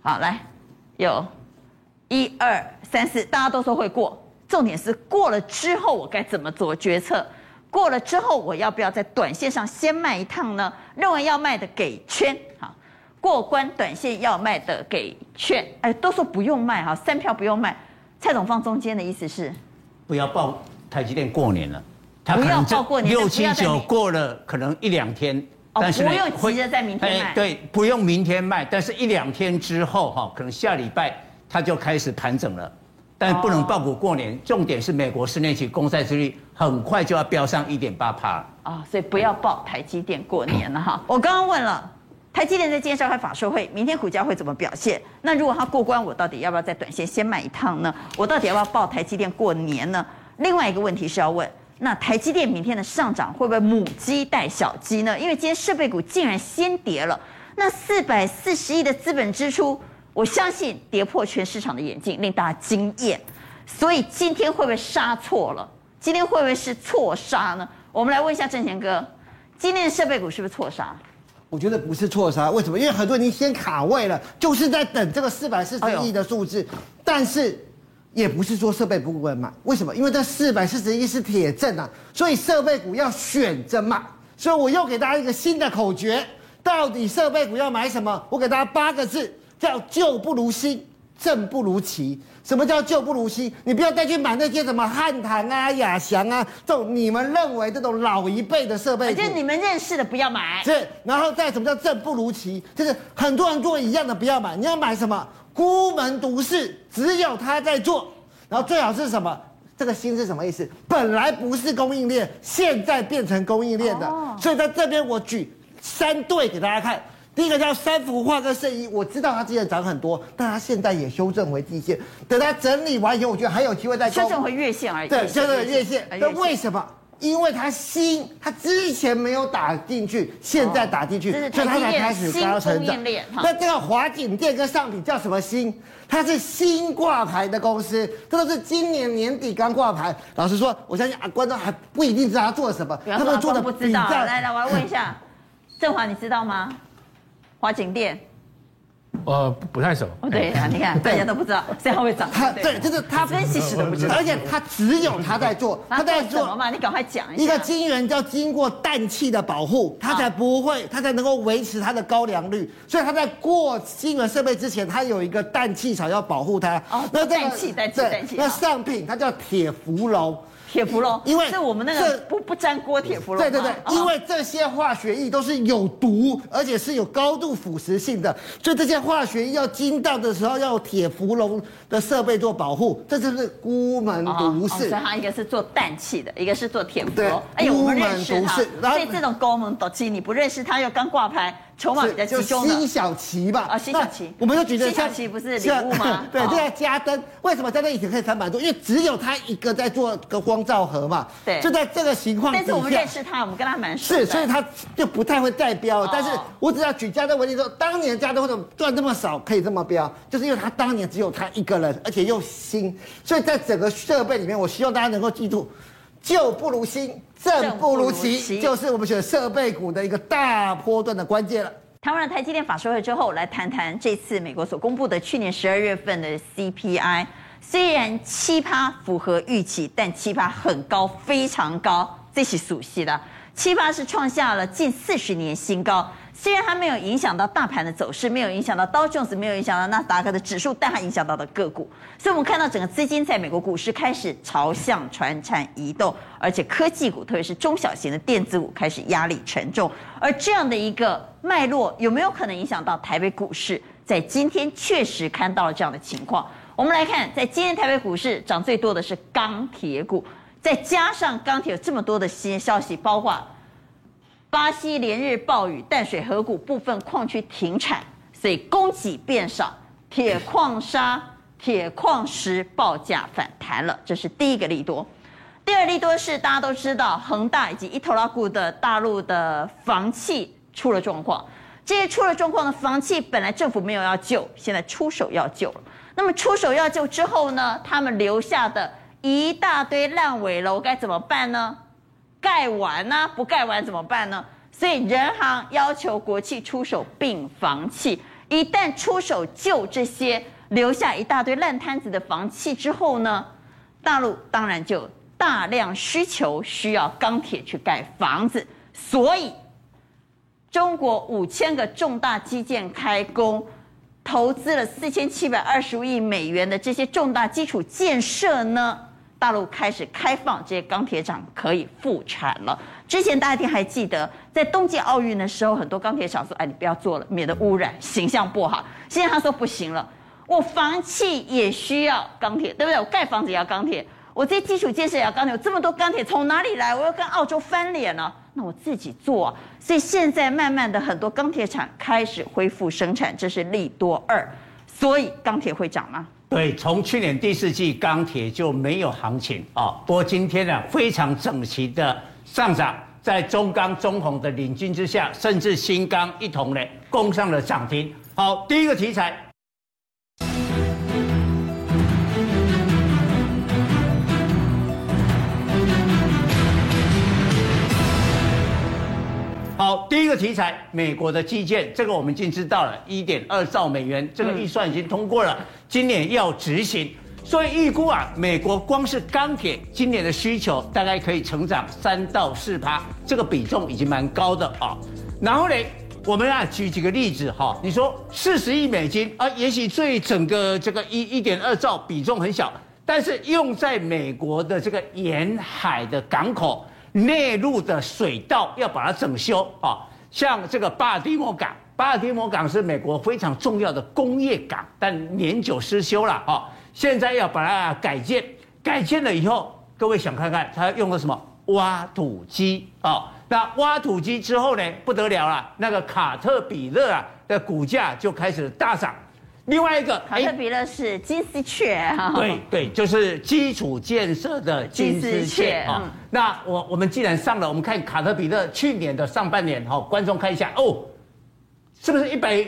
好，来，有，一二三四，大家都说会过。重点是过了之后我该怎么做决策？过了之后我要不要在短线上先卖一趟呢？认为要卖的给圈。好，过关短线要卖的给圈。哎，都说不用卖哈，三票不用卖。蔡总放中间的意思是，不要报。台积电过年了，他可能这六七九过了，可能一两天，但是不用急着在明天卖。对，不用明天卖，但是一两天之后哈，可能下礼拜它就开始盘整了，但不能报股过年。重点是美国十年期公债殖利率很快就要飙上一点八帕啊，所以不要报台积电过年了哈。我刚刚问了。台积电在今天召开法说会，明天股价会怎么表现？那如果它过关，我到底要不要在短线先买一趟呢？我到底要不要报台积电过年呢？另外一个问题是要问，那台积电明天的上涨会不会母鸡带小鸡呢？因为今天设备股竟然先跌了，那四百四十亿的资本支出，我相信跌破全市场的眼镜，令大家惊艳。所以今天会不会杀错了？今天会不会是错杀呢？我们来问一下正贤哥，今天的设备股是不是错杀？我觉得不是错杀，为什么？因为很多人已经先卡位了，就是在等这个四百四十亿的数字。哎、但是也不是说设备股不能买，为什么？因为这四百四十一是铁证啊，所以设备股要选着买。所以我又给大家一个新的口诀：到底设备股要买什么？我给大家八个字，叫旧不如新，正不如奇。什么叫旧不如新？你不要再去买那些什么汉唐啊、亚翔啊这种你们认为这种老一辈的设备，就是你们认识的不要买。是，然后再什么叫正不如奇？就是很多人做一样的不要买，你要买什么？孤门独市，只有他在做。然后最好是什么？这个新是什么意思？本来不是供应链，现在变成供应链的。哦、所以在这边我举三对给大家看。第一个叫三幅画跟圣衣，我知道它之前涨很多，但它现在也修正回季线。等它整理完以后，我觉得还有机会再修正回月线而已。对，修正回月线。那为什么？因为他新，他之前没有打进去，现在打进去，所以它才开始高成长。那这个华景电跟上品叫什么新？它是新挂牌的公司，这都是今年年底刚挂牌。老实说，我相信啊，观众还不一定知道他做什么，他们做的不知道。来来，我要问一下，振华，你知道吗？华景电，呃，不太熟。哦，对啊，你看，大家都不知道，现在会涨。他对，就是他分析师都不知道，而且他只有他在做，他在做什么嘛？你赶快讲一下。一个晶圆要经过氮气的保护，它才不会，它才能够维持它的高良率。所以它在过晶圆设备之前，它有一个氮气槽要保护它。哦，那氮气，氮气，氮气。那上品它叫铁氟龙。铁氟龙，因为是我们那个不不粘锅铁氟龙。对对对，因为这些化学液都是有毒，而且是有高度腐蚀性的，所以这些化学液要进到的时候要铁氟龙的设备做保护，这就是孤门独市。所以它一个是做氮气的，一个是做铁氟龙。哎呦，我们认识它。所以这种高门独气，你不认识它又刚挂牌。筹码比较集中的，辛晓琪吧？啊，辛晓琪，我们就觉得辛晓琪不是礼物吗？[laughs] 对，这叫嘉登。为什么嘉登以前可以三百多？因为只有他一个在做个光照盒嘛。对，就在这个情况下。但是我们认识他，我们跟他蛮熟。是，所以他就不太会再飙。但是我只要举嘉登为例说，当年嘉登为什么赚这么少，可以这么标，就是因为他当年只有他一个人，而且又新。所以在整个设备里面，我希望大家能够记住，旧不如新，正不如奇，就是我们选设备股的一个大波段的关键了。谈完了台积电法说会之后，来谈谈这次美国所公布的去年十二月份的 CPI。虽然七趴符合预期，但七趴很高，非常高，这是熟悉的。七趴是创下了近四十年新高。虽然它没有影响到大盘的走势，没有影响到道琼斯，没有影响到纳斯达克的指数，但它影响到的个股。所以，我们看到整个资金在美国股市开始朝向传产移动，而且科技股，特别是中小型的电子股开始压力沉重。而这样的一个脉络，有没有可能影响到台北股市？在今天确实看到了这样的情况。我们来看，在今天台北股市涨最多的是钢铁股，再加上钢铁有这么多的新消息，包括。巴西连日暴雨，淡水河谷部分矿区停产，所以供给变少，铁矿砂、铁矿石报价反弹了，这是第一个利多。第二利多是大家都知道，恒大以及伊头拉股的大陆的房企出了状况，这些出了状况的房企本来政府没有要救，现在出手要救了。那么出手要救之后呢，他们留下的一大堆烂尾楼该怎么办呢？盖完呢、不盖完怎么办呢？所以人行要求国企出手并房企，一旦出手救这些留下一大堆烂摊子的房企之后呢，大陆当然就大量需求需要钢铁去盖房子，所以中国五千个重大基建开工，投资了四千七百二十五亿美元的这些重大基础建设呢。大陆开始开放这些钢铁厂可以复产了。之前大家一定还记得，在冬季奥运的时候，很多钢铁厂说：“哎，你不要做了，免得污染，形象不好。”现在他说不行了，我房企也需要钢铁，对不对？我盖房子也要钢铁，我这些基础建设也要钢铁，有这么多钢铁从哪里来？我要跟澳洲翻脸了。那我自己做。所以现在慢慢的很多钢铁厂开始恢复生产，这是利多二。所以钢铁会涨吗？对，从去年第四季钢铁就没有行情啊。不过今天呢，非常整齐的上涨，在中钢、中红的领军之下，甚至新钢一同呢攻上了涨停。好，第一个题材。好，第一个题材，美国的基建，这个我们已经知道了，一点二兆美元，这个预算已经通过了，今年要执行，所以预估啊，美国光是钢铁今年的需求大概可以成长三到四趴，这个比重已经蛮高的啊。然后呢，我们啊举几个例子哈，你说四十亿美金啊，也许对整个这个一一点二兆比重很小，但是用在美国的这个沿海的港口。内陆的水道要把它整修啊，像这个巴尔的摩港，巴尔的摩港是美国非常重要的工业港，但年久失修了啊，现在要把它改建，改建了以后，各位想看看它用的什么挖土机啊？那挖土机之后呢，不得了了，那个卡特彼勒啊的股价就开始大涨。另外一个卡特彼勒是金丝雀哈，对 [laughs] 对，就是基础建设的金丝雀啊。那我我们既然上了，我们看卡特彼勒去年的上半年哈，观众看一下哦，是不是一百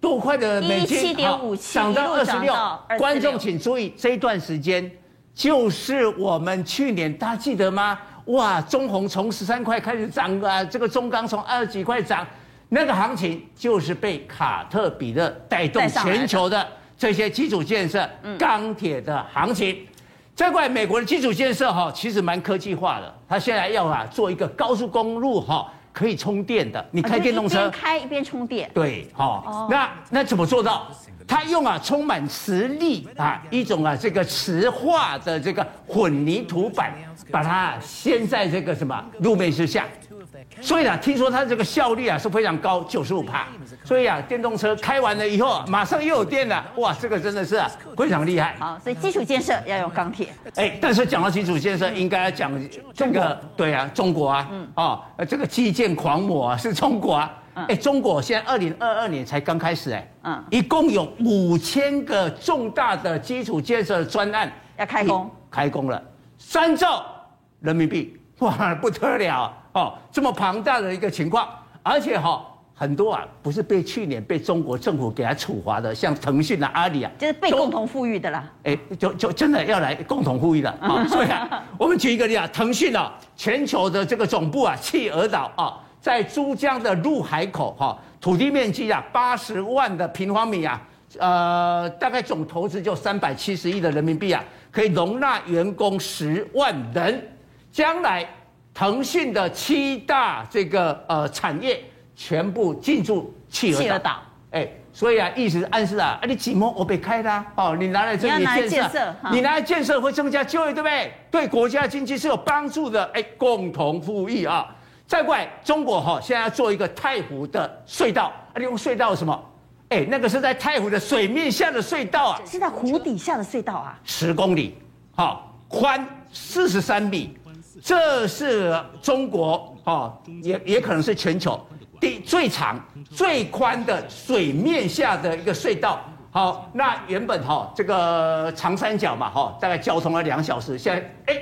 多块的美金？七点五七，涨到二十六。观众请注意，这一段时间就是我们去年，大家记得吗？哇，中红从十三块开始涨啊，这个中钢从二十几块涨。那个行情就是被卡特彼勒带动全球的这些基础建设、钢铁的行情。这块，美国的基础建设哈，其实蛮科技化的。他现在要啊做一个高速公路哈，可以充电的。你开电动车，一边开一边充电。对，哈。那那怎么做到？他用啊充满磁力啊一种啊这个磁化的这个混凝土板，把它掀在这个什么路面之下。所以啊，听说它这个效率啊是非常高，九十五帕。所以啊，电动车开完了以后，马上又有电了，哇，这个真的是啊非常厉害。好，所以基础建设要用钢铁。哎，但是讲到基础建设，应该要讲这个，对啊，中国啊，嗯，哦，这个基建狂魔啊是中国啊。哎，中国现在二零二二年才刚开始，哎，嗯，一共有五千个重大的基础建设专案要开工，开工了，三兆人民币，哇，不得了。哦，这么庞大的一个情况，而且哈、哦、很多啊，不是被去年被中国政府给他处罚的，像腾讯啊、阿里啊，就是被共同富裕的啦。哎，就就真的要来共同富裕的啊、[laughs] 哦！所以啊，我们举一个例啊，腾讯啊，全球的这个总部啊，企鹅岛啊，在珠江的入海口哈、哦，土地面积啊八十万的平方米啊，呃，大概总投资就三百七十亿的人民币啊，可以容纳员工十万人，将来。腾讯的七大这个呃产业全部进驻企鹅岛，哎，所以啊，意思暗示啊，啊，你寂寞我被开的哦，你拿来这里建设，你拿来建设会增加就业，对不对？对国家经济是有帮助的，哎，共同富裕啊！再过来，中国哈现在要做一个太湖的隧道，啊，你用隧道什么？哎，那个是在太湖的水面下的隧道啊，是在湖底下的隧道啊，十公里，好，宽四十三米。这是中国哦，也也可能是全球第最长、最宽的水面下的一个隧道。好，那原本哈这个长三角嘛哈，大概交通了两小时，现在哎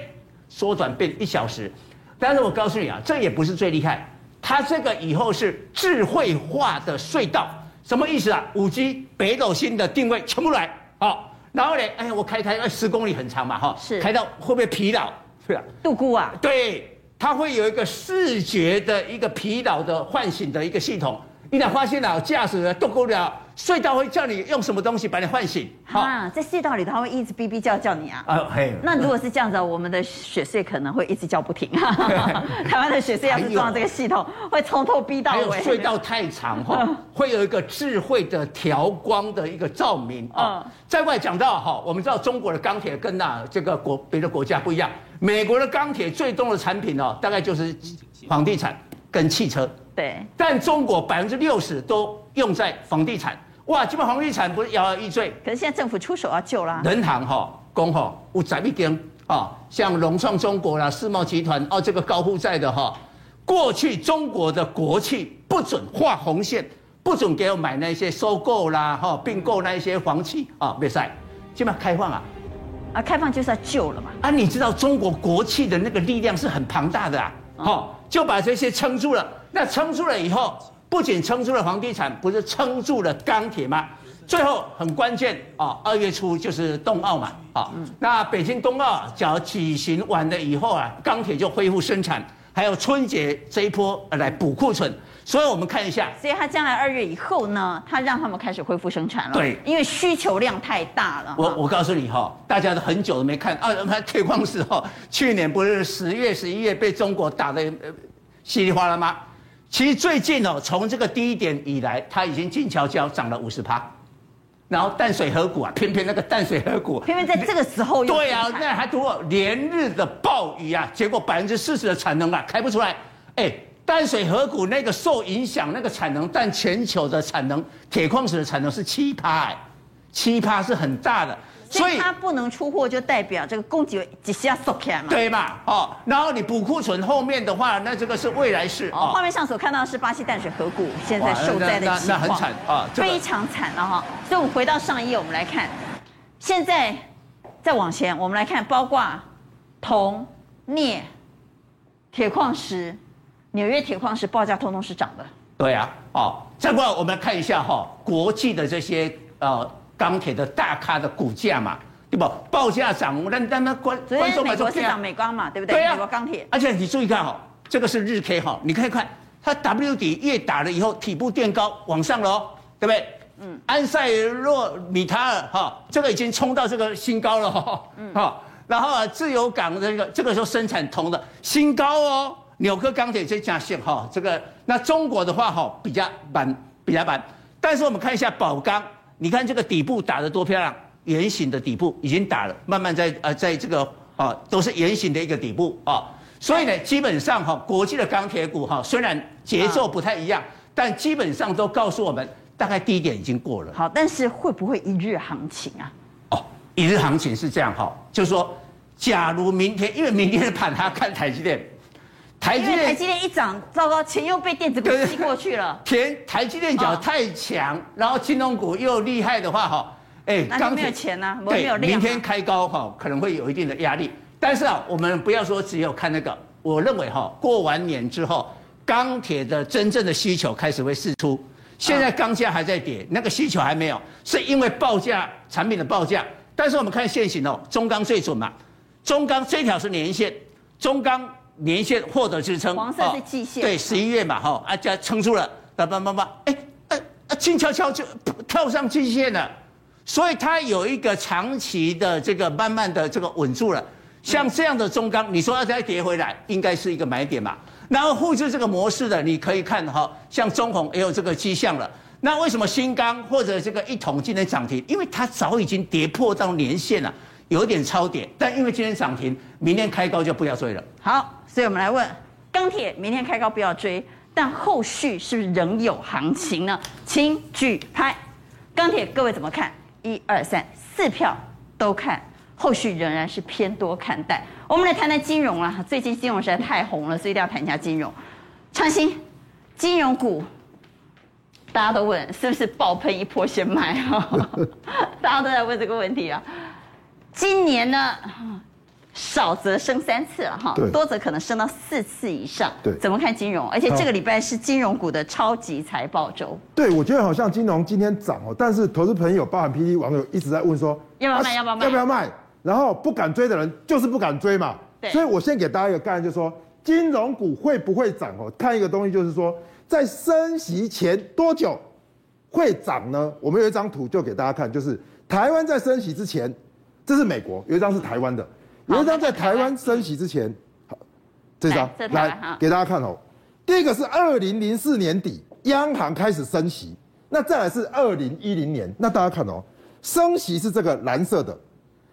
缩短变一小时。但是我告诉你啊，这也不是最厉害，它这个以后是智慧化的隧道，什么意思啊？五 G 北斗星的定位全部来，好，然后呢，哎呀，我开开十公里很长嘛哈，是开到会不会疲劳？对啊，杜姑啊，对，它会有一个视觉的一个疲劳的唤醒的一个系统。一旦发现了驾驶人杜姑了。隧道会叫你用什么东西把你唤醒？啊，在隧道里头他会一直哔哔叫叫你啊。啊嘿。那如果是这样子，我们的雪隧可能会一直叫不停。[laughs] 台湾的雪隧要是装这个系统，会从头逼到尾。还有隧道太长哈，[laughs] 会有一个智慧的调光的一个照明啊。在外讲到哈，我们知道中国的钢铁跟那这个国别的国家不一样，美国的钢铁最多的产品哦，大概就是房地产跟汽车。对。但中国百分之六十都用在房地产。哇，基本房地产不是摇摇欲坠？可是现在政府出手要救啦。人行哈，工哈，有十一间啊，像融创中国啦、世贸集团哦，这个高负债的哈，过去中国的国企不准画红线，不准给我买那些收购啦、哈并购那一些房企啊，没赛，基本上开放啊，啊，开放就是要救了嘛。啊，你知道中国国企的那个力量是很庞大的啊，哦，就把这些撑住了。那撑住了以后，不仅撑住了房地产，不是撑住了钢铁吗？最后很关键啊，二月初就是冬奥嘛，啊，那北京冬奥只要举行完了以后啊，钢铁就恢复生产。还有春节这一波来补库存，所以我们看一下。所以他将来二月以后呢，他让他们开始恢复生产了。对，因为需求量太大了。我我告诉你哈，大家都很久都没看啊，铁矿石哈，去年不是十月、十一月被中国打的稀里哗啦吗？其实最近哦，从这个低点以来，它已经静悄悄涨了五十趴。然后淡水河谷啊，偏偏那个淡水河谷，偏偏在这个时候又对啊，那还多连日的暴雨啊，结果百分之四十的产能啊开不出来。哎，淡水河谷那个受影响那个产能，但全球的产能铁矿石的产能是七趴，哎，七趴是很大的。所以它不能出货，就代表这个供给一下缩起来嘛。对嘛？哦，然后你补库存后面的话，那这个是未来式。哦，画面上所看到的是巴西淡水河谷现在受灾的情况，那很惨啊，非常惨了哈。所以，我们回到上一页，我们来看，现在再往前，我们来看，包括铜、镍、铁矿石，纽约铁矿石报价通通是涨的。对啊，哦，再过来我们来看一下哈，国际的这些呃。钢铁的大咖的股价嘛，对不？报价涨，那那那关关说美国是涨美钢嘛，对不对？对啊，美国钢铁。而且你注意看哈，这个是日 K 哈，你可以看它 W 底越打了以后，底部垫高往上了哦，对不对？嗯。安塞洛米塔尔哈，这个已经冲到这个新高了哈，嗯。哈，然后啊，自由港这个这个时候生产铜的新高哦，纽科钢铁这价线哈，这个那中国的话哈比较板，比较板，但是我们看一下宝钢。你看这个底部打得多漂亮，圆形的底部已经打了，慢慢在呃，在这个啊都是圆形的一个底部啊，所以呢，基本上哈，国际的钢铁股哈，虽然节奏不太一样，但基本上都告诉我们，大概低点已经过了。好，但是会不会一日行情啊？哦，一日行情是这样哈，就是说，假如明天，因为明天的盘它看台积电。台积电，台积电一涨，糟糕，钱又被电子股吸过去了。钱，台积电脚太强，然后金融股又厉害的话，哈，哎，钢铁没有钱呐，没有量。明天开高哈，可能会有一定的压力。但是啊，我们不要说只有看那个，我认为哈，过完年之后，钢铁的真正的需求开始会释出。现在钢价还在跌，那个需求还没有，是因为报价产品的报价。但是我们看现行哦，中钢最准嘛，中钢这条是年线，中钢。年线获得支撑，黄色是季线，对，十一月嘛，哈，啊，加撑住了，叭叭叭叭，哎，哎，静悄悄就跳上季线了，所以它有一个长期的这个慢慢的这个稳住了。像这样的中钢，你说要再跌回来，应该是一个买点嘛。然后复制这个模式的，你可以看哈，像中红也有这个迹象了。那为什么新钢或者这个一统今天涨停？因为它早已经跌破到年线了，有点超跌，但因为今天涨停，明天开高就不要追了。好。所以我们来问，钢铁明天开高不要追，但后续是不是仍有行情呢？请举牌。钢铁各位怎么看？一二三四票都看，后续仍然是偏多看待。我们来谈谈金融啊，最近金融实在太红了，所以一定要谈一下金融。创新，金融股大家都问是不是爆喷一波先买啊？[laughs] 大家都在问这个问题啊。今年呢？少则升三次了哈，多则可能升到四次以上。对，怎么看金融？而且这个礼拜是金融股的超级财报周。对，我觉得好像金融今天涨哦，但是投资朋友、包含 PD 网友一直在问说，要不要卖？要不要卖？要不要卖？然后不敢追的人就是不敢追嘛。对。所以我先给大家一个概念，就是说金融股会不会涨哦？看一个东西，就是说在升息前多久会涨呢？我们有一张图就给大家看，就是台湾在升息之前，这是美国，有一张是台湾的。有一张在台湾升息之前，好，这张来，给大家看哦。第一个是二零零四年底央行开始升息，那再来是二零一零年，那大家看哦，升息是这个蓝色的，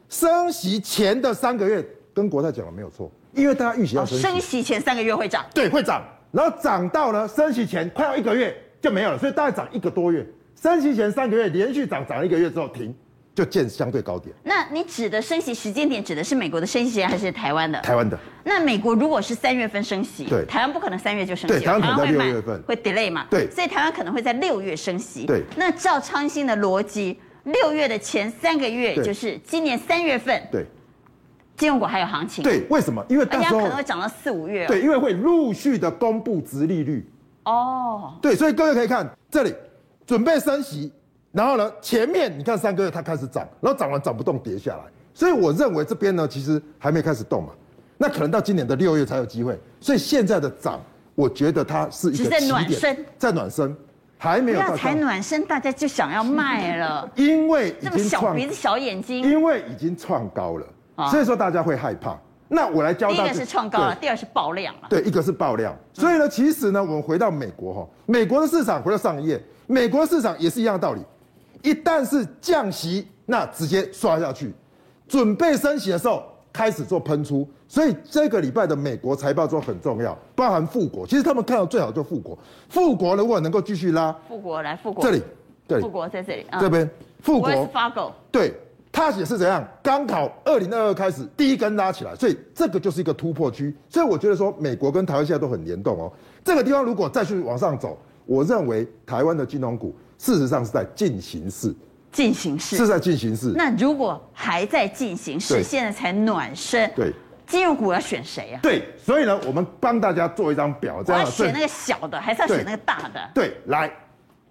升息前的三个月跟国泰讲的没有错，因为大家预期要升息，升息前三个月会涨，对，会涨，然后涨到呢升息前快要一个月就没有了，所以大概涨一个多月，升息前三个月连续涨涨一个月之后停，就见相对高点。那你指的升息时间点，指的是美国的升息时间还是台湾的？台湾的。那美国如果是三月份升息，对，台湾不可能三月就升息，对，台湾可能在六月份会 delay 嘛，对，所以台湾可能会在六月升息，对。那照昌兴的逻辑，六月的前三个月就是今年三月份，对，金融股还有行情，对，为什么？因为大家可能会涨到四五月，对，因为会陆续的公布殖利率，哦，对，所以各位可以看这里，准备升息。然后呢，前面你看三个月它开始涨，然后涨完涨不动跌下来，所以我认为这边呢其实还没开始动嘛，那可能到今年的六月才有机会。所以现在的涨，我觉得它是一个起点，在暖身，在暖身，还没有到。要才暖身，大家就想要卖了，[laughs] 因为已经这么小鼻子小眼睛，因为已经创高了，啊、所以说大家会害怕。那我来教大家，第一个是创高了，第二是爆量了。对，一个是爆量。所以呢，其实呢，我们回到美国哈，美国的市场回到上一页，美国的市场也是一样的道理。一旦是降息，那直接刷下去；准备升息的时候，开始做喷出。所以这个礼拜的美国财报都很重要，包含富国。其实他们看到最好就富国，富国如果能够继续拉，富国来富国这里，对，富国在这里，这边富国发狗，对，它也是怎样？刚好二零二二开始第一根拉起来，所以这个就是一个突破区。所以我觉得说，美国跟台湾现在都很联动哦。这个地方如果再去往上走，我认为台湾的金融股。事实上是在进行式，进行式是在进行式。那如果还在进行式，现在才暖身，对，金融股要选谁啊？对，所以呢，我们帮大家做一张表，这样要选那个小的，还是要选那个大的？对，来，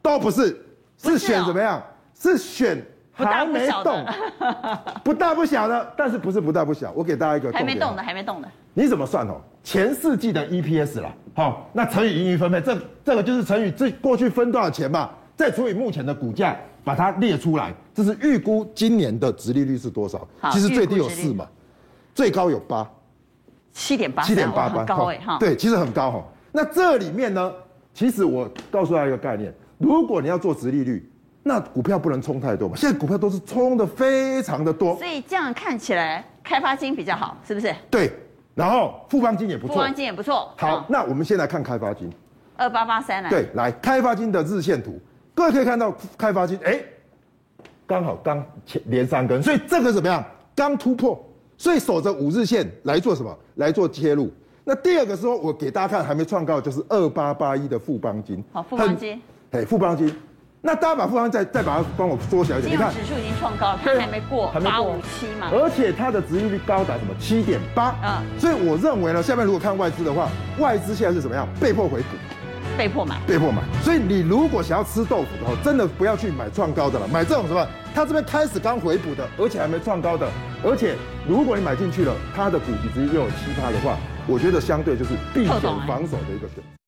都不是，是选怎么样？是选还没动，[laughs] 不大不小的，但是不是不大不小？我给大家一个 [laughs] 还没动的，还没动的，你怎么算哦？前四季的 EPS 了，好，那乘以盈余分配，这这个就是乘以这过去分多少钱嘛？再除以目前的股价，把它列出来，这是预估今年的殖利率是多少？其实最低有四嘛，最高有八，七点八，七点八八，高哎哈。对，其实很高哈。那这里面呢，其实我告诉大家一个概念：如果你要做殖利率，那股票不能冲太多嘛。现在股票都是冲的非常的多，所以这样看起来，开发金比较好，是不是？对，然后富邦金也不错，富邦金也不错。好，那我们先来看开发金，二八八三来。对，来开发金的日线图。各位可以看到，开发金哎，刚好刚前连三根，所以这个怎么样？刚突破，所以守着五日线来做什么？来做切入。那第二个时候，我给大家看还没创高，就是二八八一的富邦金。好，富邦金。哎，富邦金。那大家把富邦再再把它帮我缩小一点，你看指数已经创高了，它还没过八五七嘛。而且它的殖利率高达什么？七点八。嗯。所以我认为呢，下面如果看外资的话，外资现在是怎么样？被迫回补。被迫买，被迫买，所以你如果想要吃豆腐的话，真的不要去买创高的了，买这种什么？它这边开始刚回补的，而且还没创高的，而且如果你买进去了，它的股息值又有其他的话，我觉得相对就是避险防守的一个选择。